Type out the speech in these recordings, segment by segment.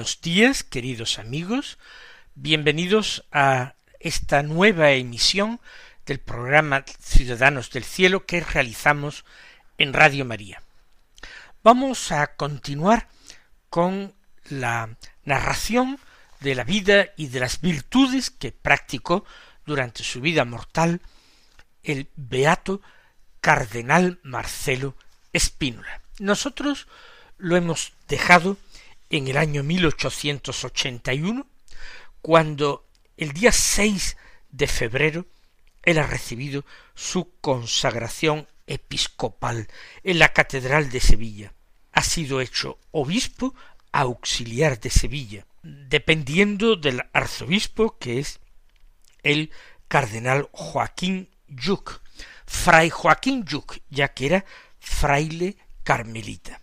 Buenos días, queridos amigos. Bienvenidos a esta nueva emisión del programa Ciudadanos del Cielo que realizamos en Radio María. Vamos a continuar con la narración de la vida y de las virtudes que practicó durante su vida mortal el beato cardenal Marcelo Espínola. Nosotros lo hemos dejado en el año 1881, cuando el día 6 de febrero él ha recibido su consagración episcopal en la Catedral de Sevilla. Ha sido hecho obispo auxiliar de Sevilla, dependiendo del arzobispo que es el cardenal Joaquín Yuc, fray Joaquín Yuc, ya que era fraile carmelita.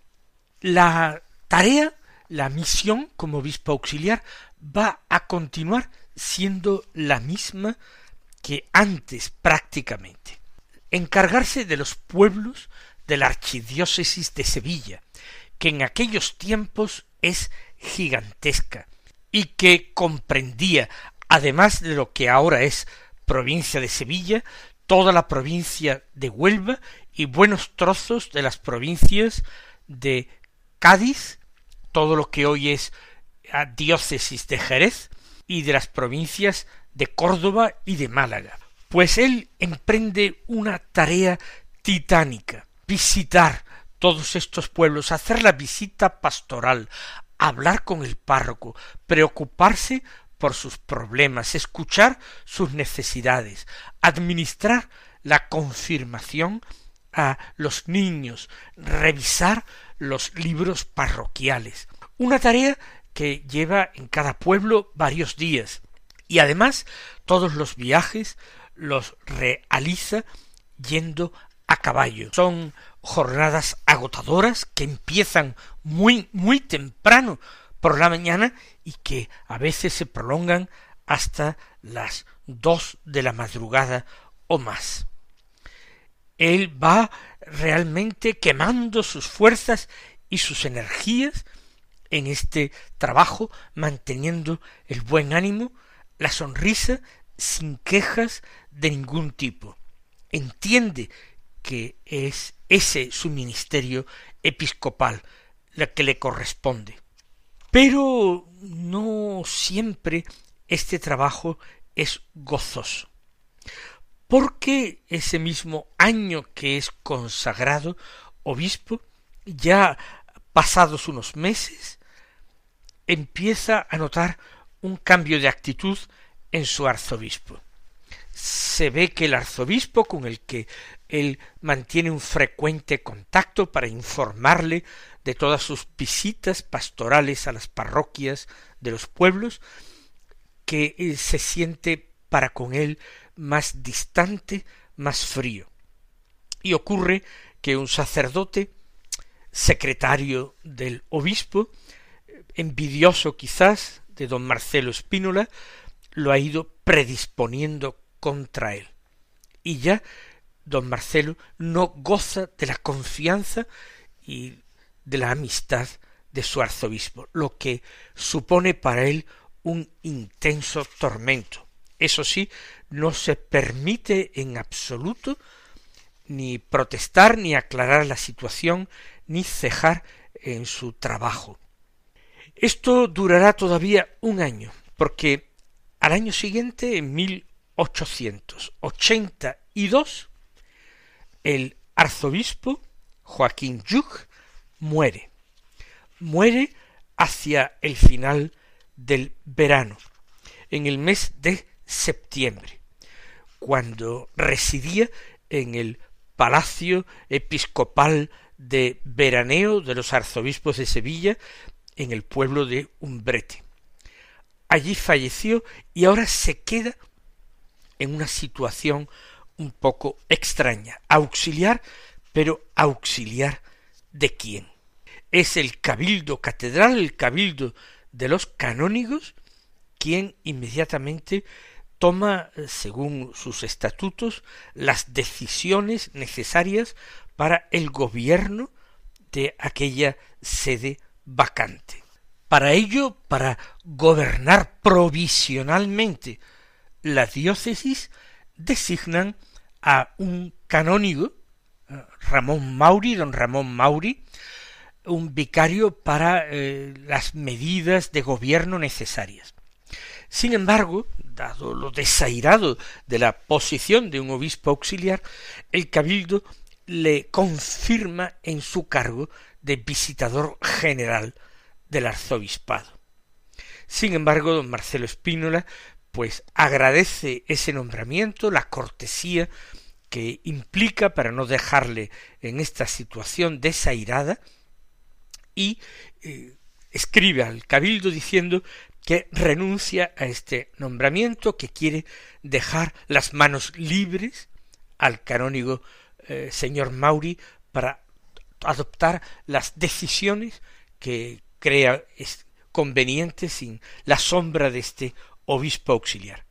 La tarea la misión como obispo auxiliar va a continuar siendo la misma que antes prácticamente. Encargarse de los pueblos de la archidiócesis de Sevilla, que en aquellos tiempos es gigantesca y que comprendía, además de lo que ahora es provincia de Sevilla, toda la provincia de Huelva y buenos trozos de las provincias de Cádiz, todo lo que hoy es diócesis de Jerez y de las provincias de Córdoba y de Málaga. Pues él emprende una tarea titánica, visitar todos estos pueblos, hacer la visita pastoral, hablar con el párroco, preocuparse por sus problemas, escuchar sus necesidades, administrar la confirmación a los niños, revisar los libros parroquiales. Una tarea que lleva en cada pueblo varios días y además todos los viajes los realiza yendo a caballo. Son jornadas agotadoras que empiezan muy muy temprano por la mañana y que a veces se prolongan hasta las dos de la madrugada o más. Él va realmente quemando sus fuerzas y sus energías en este trabajo, manteniendo el buen ánimo, la sonrisa, sin quejas de ningún tipo. Entiende que es ese su ministerio episcopal, la que le corresponde. Pero no siempre este trabajo es gozoso porque ese mismo año que es consagrado obispo, ya pasados unos meses, empieza a notar un cambio de actitud en su arzobispo. Se ve que el arzobispo con el que él mantiene un frecuente contacto para informarle de todas sus visitas pastorales a las parroquias de los pueblos, que eh, se siente para con él más distante, más frío. Y ocurre que un sacerdote, secretario del obispo, envidioso quizás de don Marcelo Espínola, lo ha ido predisponiendo contra él. Y ya don Marcelo no goza de la confianza y de la amistad de su arzobispo, lo que supone para él un intenso tormento. Eso sí, no se permite en absoluto ni protestar, ni aclarar la situación, ni cejar en su trabajo. Esto durará todavía un año, porque al año siguiente, en 1882, el arzobispo Joaquín Yuc muere. Muere hacia el final del verano, en el mes de septiembre, cuando residía en el Palacio Episcopal de veraneo de los arzobispos de Sevilla en el pueblo de Umbrete. Allí falleció y ahora se queda en una situación un poco extraña, auxiliar, pero auxiliar de quién. Es el cabildo catedral, el cabildo de los canónigos, quien inmediatamente toma, según sus estatutos, las decisiones necesarias para el gobierno de aquella sede vacante. Para ello, para gobernar provisionalmente la diócesis, designan a un canónigo, Ramón Mauri, don Ramón Mauri, un vicario para eh, las medidas de gobierno necesarias. Sin embargo, dado lo desairado de la posición de un obispo auxiliar, el cabildo le confirma en su cargo de visitador general del arzobispado. Sin embargo, don Marcelo Espínola pues agradece ese nombramiento, la cortesía que implica para no dejarle en esta situación desairada y eh, escribe al cabildo diciendo que renuncia a este nombramiento, que quiere dejar las manos libres al canónigo eh, señor Mauri para adoptar las decisiones que crea convenientes sin la sombra de este obispo auxiliar.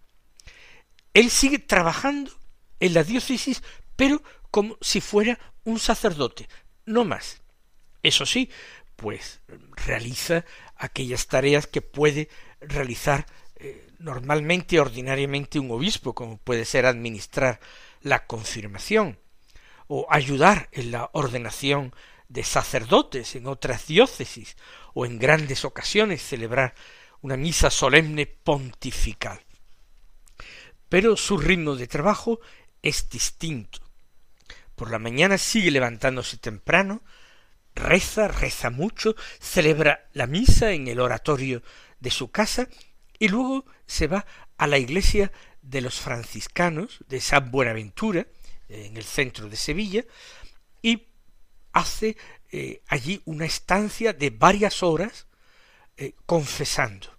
Él sigue trabajando en la diócesis, pero como si fuera un sacerdote, no más. Eso sí, pues realiza aquellas tareas que puede realizar eh, normalmente, ordinariamente un obispo, como puede ser administrar la confirmación, o ayudar en la ordenación de sacerdotes en otras diócesis o en grandes ocasiones celebrar una misa solemne pontifical. Pero su ritmo de trabajo es distinto. Por la mañana sigue levantándose temprano, reza, reza mucho, celebra la misa en el oratorio de su casa y luego se va a la iglesia de los franciscanos de San Buenaventura, en el centro de Sevilla, y hace eh, allí una estancia de varias horas eh, confesando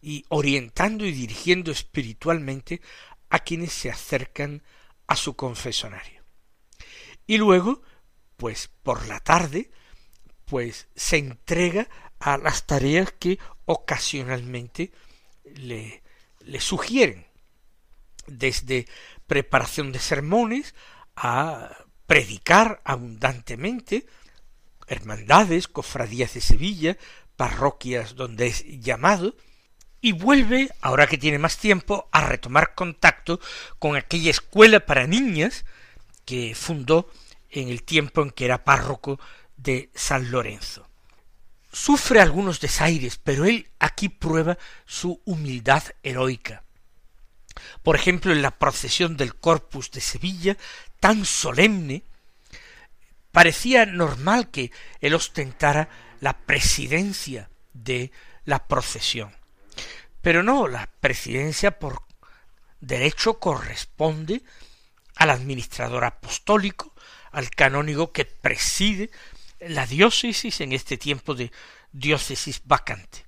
y orientando y dirigiendo espiritualmente a quienes se acercan a su confesonario. Y luego, pues por la tarde, pues se entrega a las tareas que ocasionalmente le, le sugieren, desde preparación de sermones, a predicar abundantemente, hermandades, cofradías de Sevilla, parroquias donde es llamado, y vuelve, ahora que tiene más tiempo, a retomar contacto con aquella escuela para niñas que fundó en el tiempo en que era párroco de San Lorenzo. Sufre algunos desaires, pero él aquí prueba su humildad heroica. Por ejemplo, en la procesión del Corpus de Sevilla, tan solemne, parecía normal que él ostentara la presidencia de la procesión. Pero no, la presidencia por derecho corresponde al administrador apostólico, al canónigo que preside la diócesis en este tiempo de diócesis vacante.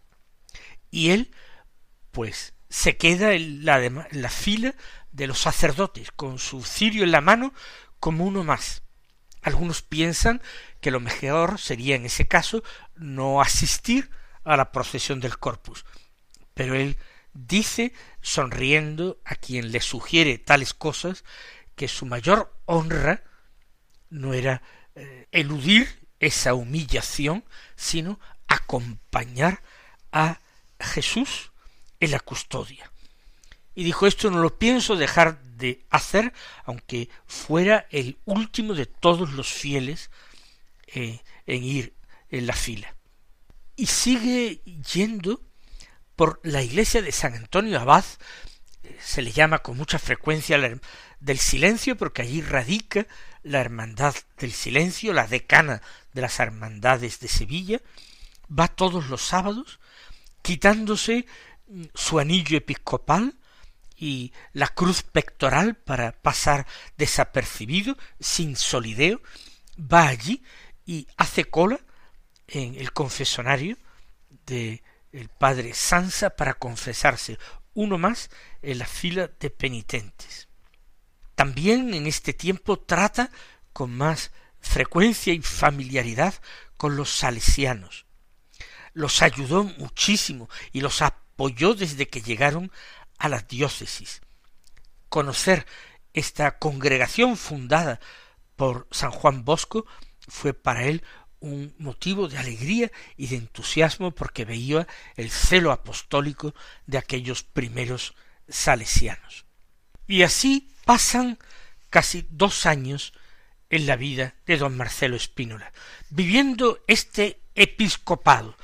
Y él, pues, se queda en la, la fila de los sacerdotes, con su cirio en la mano, como uno más. Algunos piensan que lo mejor sería en ese caso no asistir a la procesión del corpus. Pero él dice, sonriendo a quien le sugiere tales cosas, que su mayor honra no era eh, eludir esa humillación, sino acompañar a Jesús en la custodia. Y dijo esto no lo pienso dejar de hacer, aunque fuera el último de todos los fieles eh, en ir en la fila. Y sigue yendo por la iglesia de San Antonio Abad, se le llama con mucha frecuencia del silencio, porque allí radica la hermandad del silencio, la decana de las hermandades de Sevilla, va todos los sábados, quitándose mm, su anillo episcopal y la cruz pectoral para pasar desapercibido, sin solideo, va allí y hace cola en el confesonario de el padre Sansa para confesarse, uno más en la fila de penitentes. También en este tiempo trata con más frecuencia y familiaridad con los salesianos. Los ayudó muchísimo y los apoyó desde que llegaron a la diócesis. Conocer esta congregación fundada por San Juan Bosco fue para él un motivo de alegría y de entusiasmo porque veía el celo apostólico de aquellos primeros salesianos. Y así pasan casi dos años en la vida de don Marcelo Espínola, viviendo este episcopado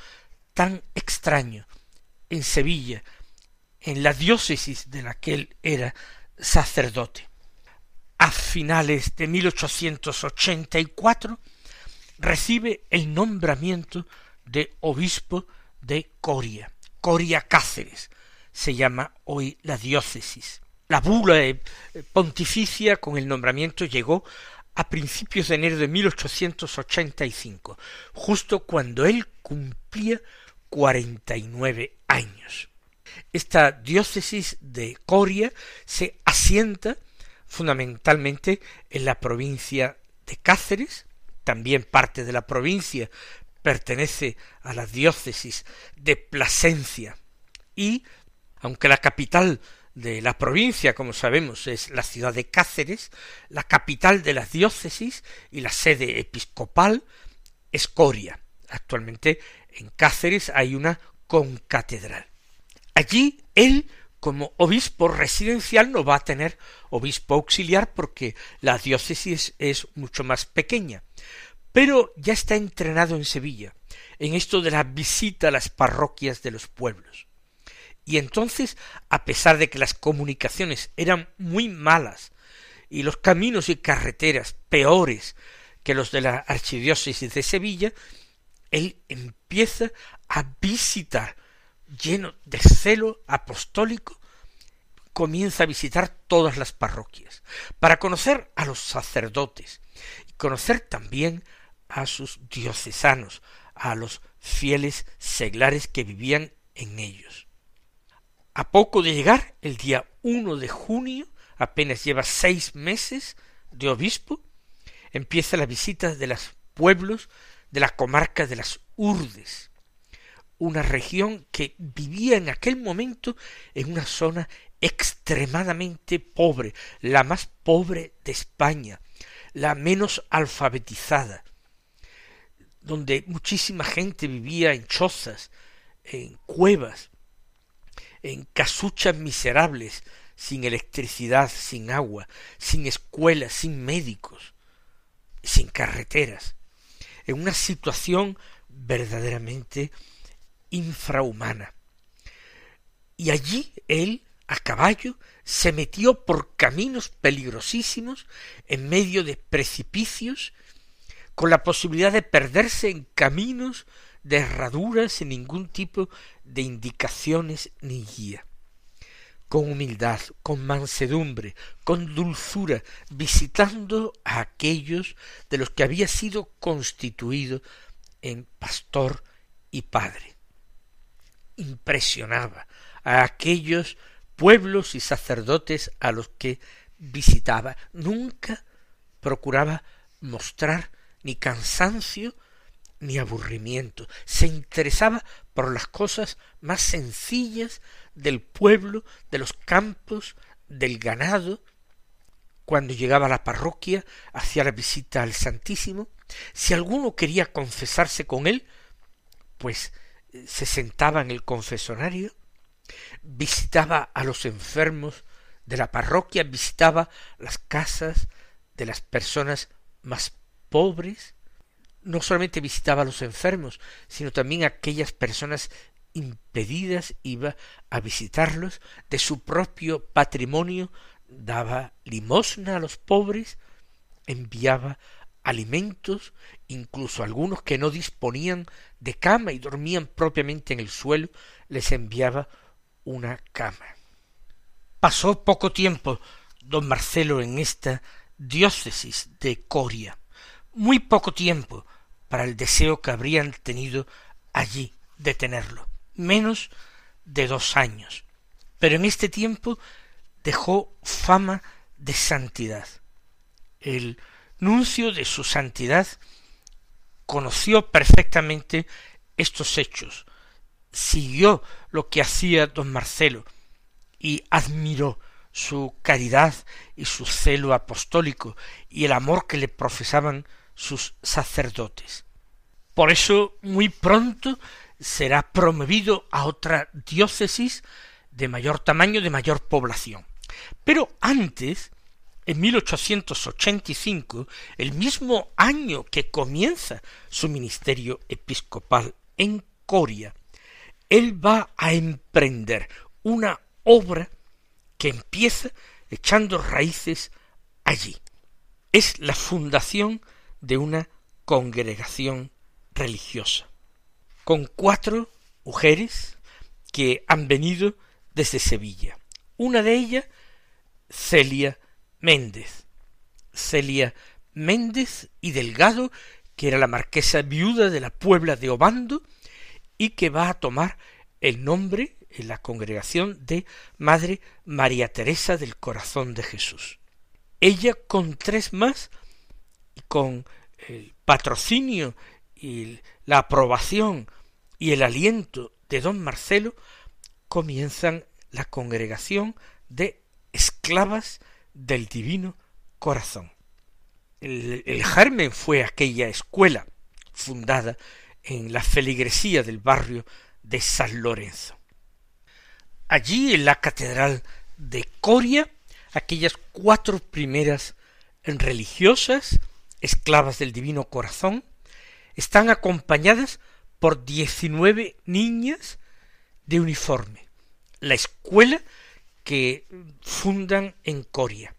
tan extraño en Sevilla, en la diócesis de la que él era sacerdote. A finales de 1884 recibe el nombramiento de obispo de Coria, Coria Cáceres, se llama hoy la diócesis. La bula eh, pontificia con el nombramiento llegó a principios de enero de 1885, justo cuando él cumplía cuarenta y nueve años. Esta diócesis de Coria se asienta fundamentalmente en la provincia de Cáceres, también parte de la provincia pertenece a la diócesis de Plasencia y, aunque la capital de la provincia, como sabemos, es la ciudad de Cáceres, la capital de la diócesis y la sede episcopal es Coria. Actualmente en Cáceres hay una concatedral. Allí él, como obispo residencial, no va a tener obispo auxiliar porque la diócesis es mucho más pequeña pero ya está entrenado en Sevilla, en esto de la visita a las parroquias de los pueblos. Y entonces, a pesar de que las comunicaciones eran muy malas y los caminos y carreteras peores que los de la archidiócesis de Sevilla, él empieza a visitar, lleno de celo apostólico, comienza a visitar todas las parroquias, para conocer a los sacerdotes y conocer también a sus diocesanos, a los fieles seglares que vivían en ellos. A poco de llegar, el día uno de junio, apenas lleva seis meses de obispo, empieza la visita de los pueblos de la comarca de las Urdes, una región que vivía en aquel momento en una zona extremadamente pobre, la más pobre de España, la menos alfabetizada, donde muchísima gente vivía en chozas, en cuevas, en casuchas miserables, sin electricidad, sin agua, sin escuelas, sin médicos, sin carreteras, en una situación verdaderamente infrahumana. Y allí él, a caballo, se metió por caminos peligrosísimos, en medio de precipicios, con la posibilidad de perderse en caminos de herraduras sin ningún tipo de indicaciones ni guía. Con humildad, con mansedumbre, con dulzura, visitando a aquellos de los que había sido constituido en pastor y padre. Impresionaba a aquellos pueblos y sacerdotes a los que visitaba. Nunca procuraba mostrar ni cansancio, ni aburrimiento. Se interesaba por las cosas más sencillas del pueblo, de los campos, del ganado. Cuando llegaba a la parroquia, hacía la visita al Santísimo. Si alguno quería confesarse con él, pues eh, se sentaba en el confesonario, visitaba a los enfermos de la parroquia, visitaba las casas de las personas más pobres, no solamente visitaba a los enfermos, sino también a aquellas personas impedidas, iba a visitarlos, de su propio patrimonio daba limosna a los pobres, enviaba alimentos, incluso algunos que no disponían de cama y dormían propiamente en el suelo, les enviaba una cama. Pasó poco tiempo don Marcelo en esta diócesis de Coria, muy poco tiempo para el deseo que habrían tenido allí de tenerlo, menos de dos años. Pero en este tiempo dejó fama de santidad. El nuncio de su santidad conoció perfectamente estos hechos, siguió lo que hacía don Marcelo y admiró su caridad y su celo apostólico y el amor que le profesaban sus sacerdotes. Por eso muy pronto será promovido a otra diócesis de mayor tamaño, de mayor población. Pero antes, en 1885, el mismo año que comienza su ministerio episcopal en Coria, él va a emprender una obra que empieza echando raíces allí. Es la fundación de una congregación religiosa, con cuatro mujeres que han venido desde Sevilla. Una de ellas, Celia Méndez. Celia Méndez y Delgado, que era la marquesa viuda de la Puebla de Obando, y que va a tomar el nombre en la congregación de Madre María Teresa del Corazón de Jesús. Ella con tres más con el patrocinio y la aprobación y el aliento de don Marcelo comienzan la congregación de esclavas del divino corazón. El, el, fue aquella escuela fundada en la feligresía del barrio de San Lorenzo. Allí en la catedral de Coria, aquellas cuatro primeras religiosas, esclavas del divino corazón, están acompañadas por diecinueve niñas de uniforme, la escuela que fundan en Coria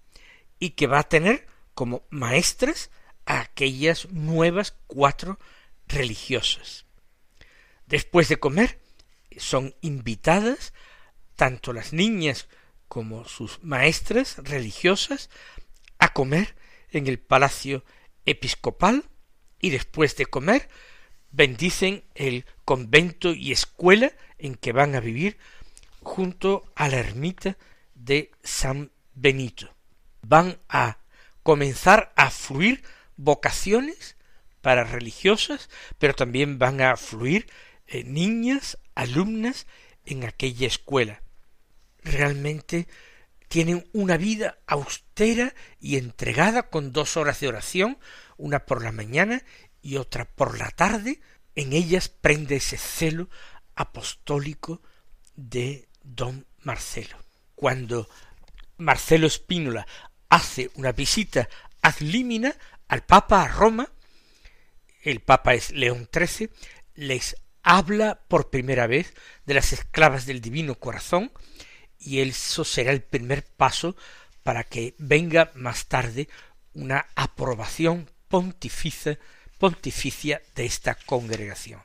y que va a tener como maestras a aquellas nuevas cuatro religiosas. Después de comer, son invitadas tanto las niñas como sus maestras religiosas a comer en el palacio episcopal y después de comer bendicen el convento y escuela en que van a vivir junto a la ermita de San Benito. Van a comenzar a fluir vocaciones para religiosas, pero también van a fluir eh, niñas, alumnas en aquella escuela realmente tienen una vida austera y entregada con dos horas de oración, una por la mañana y otra por la tarde, en ellas prende ese celo apostólico de don Marcelo. Cuando Marcelo Espínola hace una visita ad limina al Papa a Roma, el Papa es León XIII, les habla por primera vez de las esclavas del Divino Corazón, y eso será el primer paso para que venga más tarde una aprobación pontificia, pontificia de esta congregación.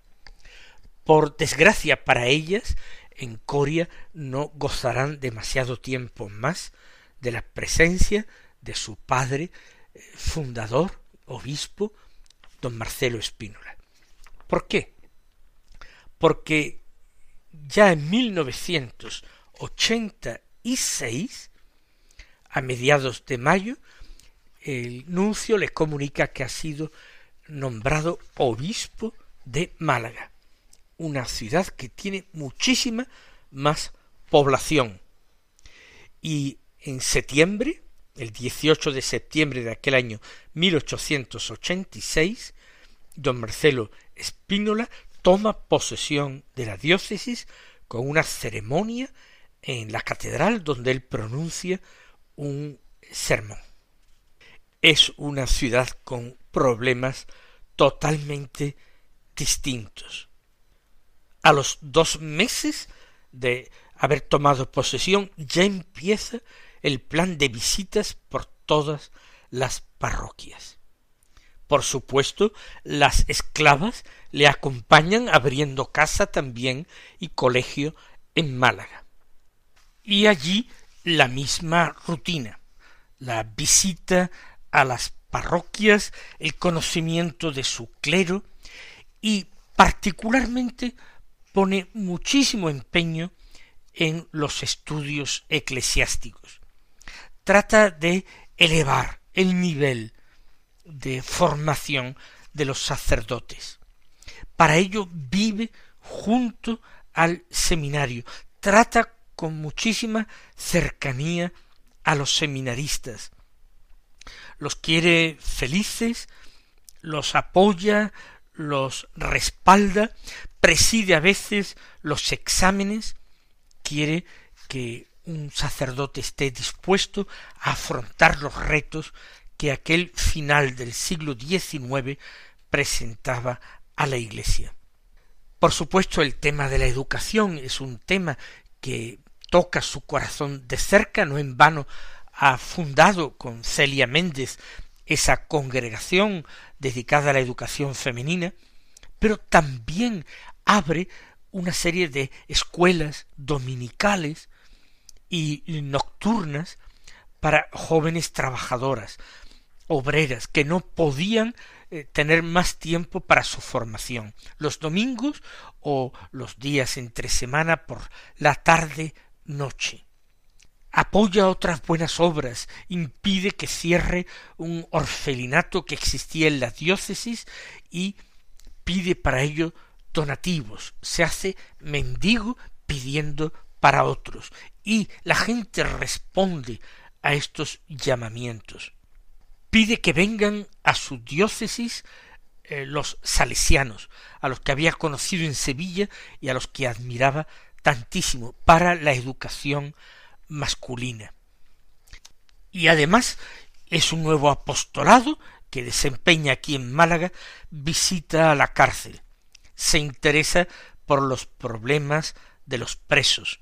Por desgracia para ellas, en Coria no gozarán demasiado tiempo más de la presencia de su padre, eh, fundador, obispo, don Marcelo Espínola. ¿Por qué? Porque ya en 1900 ochenta y seis, a mediados de mayo, el nuncio le comunica que ha sido nombrado obispo de Málaga, una ciudad que tiene muchísima más población. Y en septiembre, el 18 de septiembre de aquel año 1886, don Marcelo Espínola toma posesión de la diócesis con una ceremonia en la catedral donde él pronuncia un sermón. Es una ciudad con problemas totalmente distintos. A los dos meses de haber tomado posesión ya empieza el plan de visitas por todas las parroquias. Por supuesto, las esclavas le acompañan abriendo casa también y colegio en Málaga. Y allí la misma rutina, la visita a las parroquias, el conocimiento de su clero y particularmente pone muchísimo empeño en los estudios eclesiásticos. Trata de elevar el nivel de formación de los sacerdotes. Para ello vive junto al seminario, trata con muchísima cercanía a los seminaristas, los quiere felices, los apoya, los respalda, preside a veces los exámenes, quiere que un sacerdote esté dispuesto a afrontar los retos que aquel final del siglo XIX presentaba a la Iglesia. Por supuesto, el tema de la educación es un tema que toca su corazón de cerca, no en vano ha fundado con Celia Méndez esa congregación dedicada a la educación femenina, pero también abre una serie de escuelas dominicales y nocturnas para jóvenes trabajadoras, obreras, que no podían eh, tener más tiempo para su formación. Los domingos o los días entre semana por la tarde noche. Apoya otras buenas obras, impide que cierre un orfelinato que existía en la diócesis y pide para ello donativos, se hace mendigo pidiendo para otros, y la gente responde a estos llamamientos. Pide que vengan a su diócesis eh, los salesianos, a los que había conocido en Sevilla y a los que admiraba para la educación masculina. Y además es un nuevo apostolado que desempeña aquí en Málaga, visita a la cárcel, se interesa por los problemas de los presos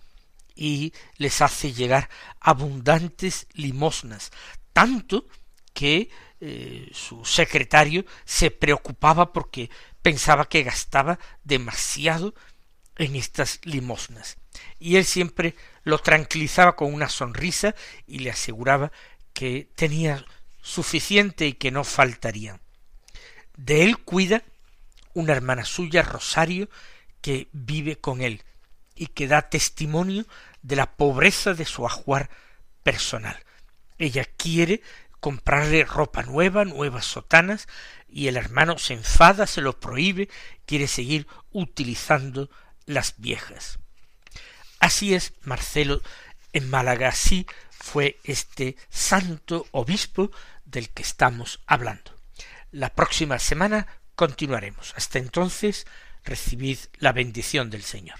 y les hace llegar abundantes limosnas, tanto que eh, su secretario se preocupaba porque pensaba que gastaba demasiado en estas limosnas. Y él siempre lo tranquilizaba con una sonrisa y le aseguraba que tenía suficiente y que no faltaría. De él cuida una hermana suya, Rosario, que vive con él y que da testimonio de la pobreza de su ajuar personal. Ella quiere comprarle ropa nueva, nuevas sotanas, y el hermano se enfada, se lo prohíbe, quiere seguir utilizando las viejas. Así es Marcelo en Málaga, así fue este santo obispo del que estamos hablando. La próxima semana continuaremos. Hasta entonces, recibid la bendición del Señor.